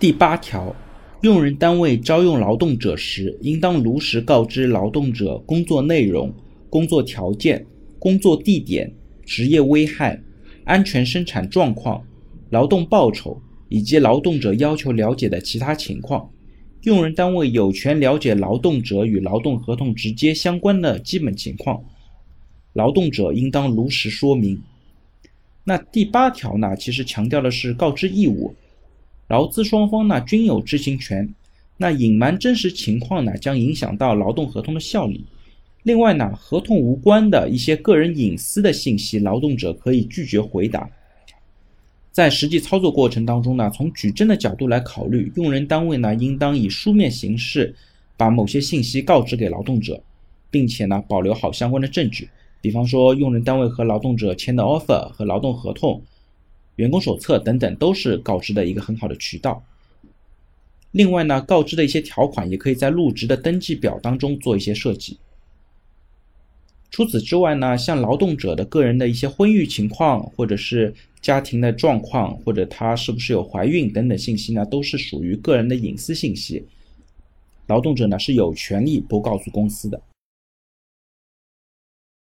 第八条，用人单位招用劳动者时，应当如实告知劳动者工作内容、工作条件、工作地点、职业危害、安全生产状况、劳动报酬以及劳动者要求了解的其他情况。用人单位有权了解劳动者与劳动合同直接相关的基本情况，劳动者应当如实说明。那第八条呢，其实强调的是告知义务。劳资双方呢均有知情权，那隐瞒真实情况呢将影响到劳动合同的效力。另外呢，合同无关的一些个人隐私的信息，劳动者可以拒绝回答。在实际操作过程当中呢，从举证的角度来考虑，用人单位呢应当以书面形式把某些信息告知给劳动者，并且呢保留好相关的证据，比方说用人单位和劳动者签的 offer 和劳动合同。员工手册等等都是告知的一个很好的渠道。另外呢，告知的一些条款也可以在入职的登记表当中做一些设计。除此之外呢，像劳动者的个人的一些婚育情况，或者是家庭的状况，或者他是不是有怀孕等等信息呢，都是属于个人的隐私信息。劳动者呢是有权利不告诉公司的。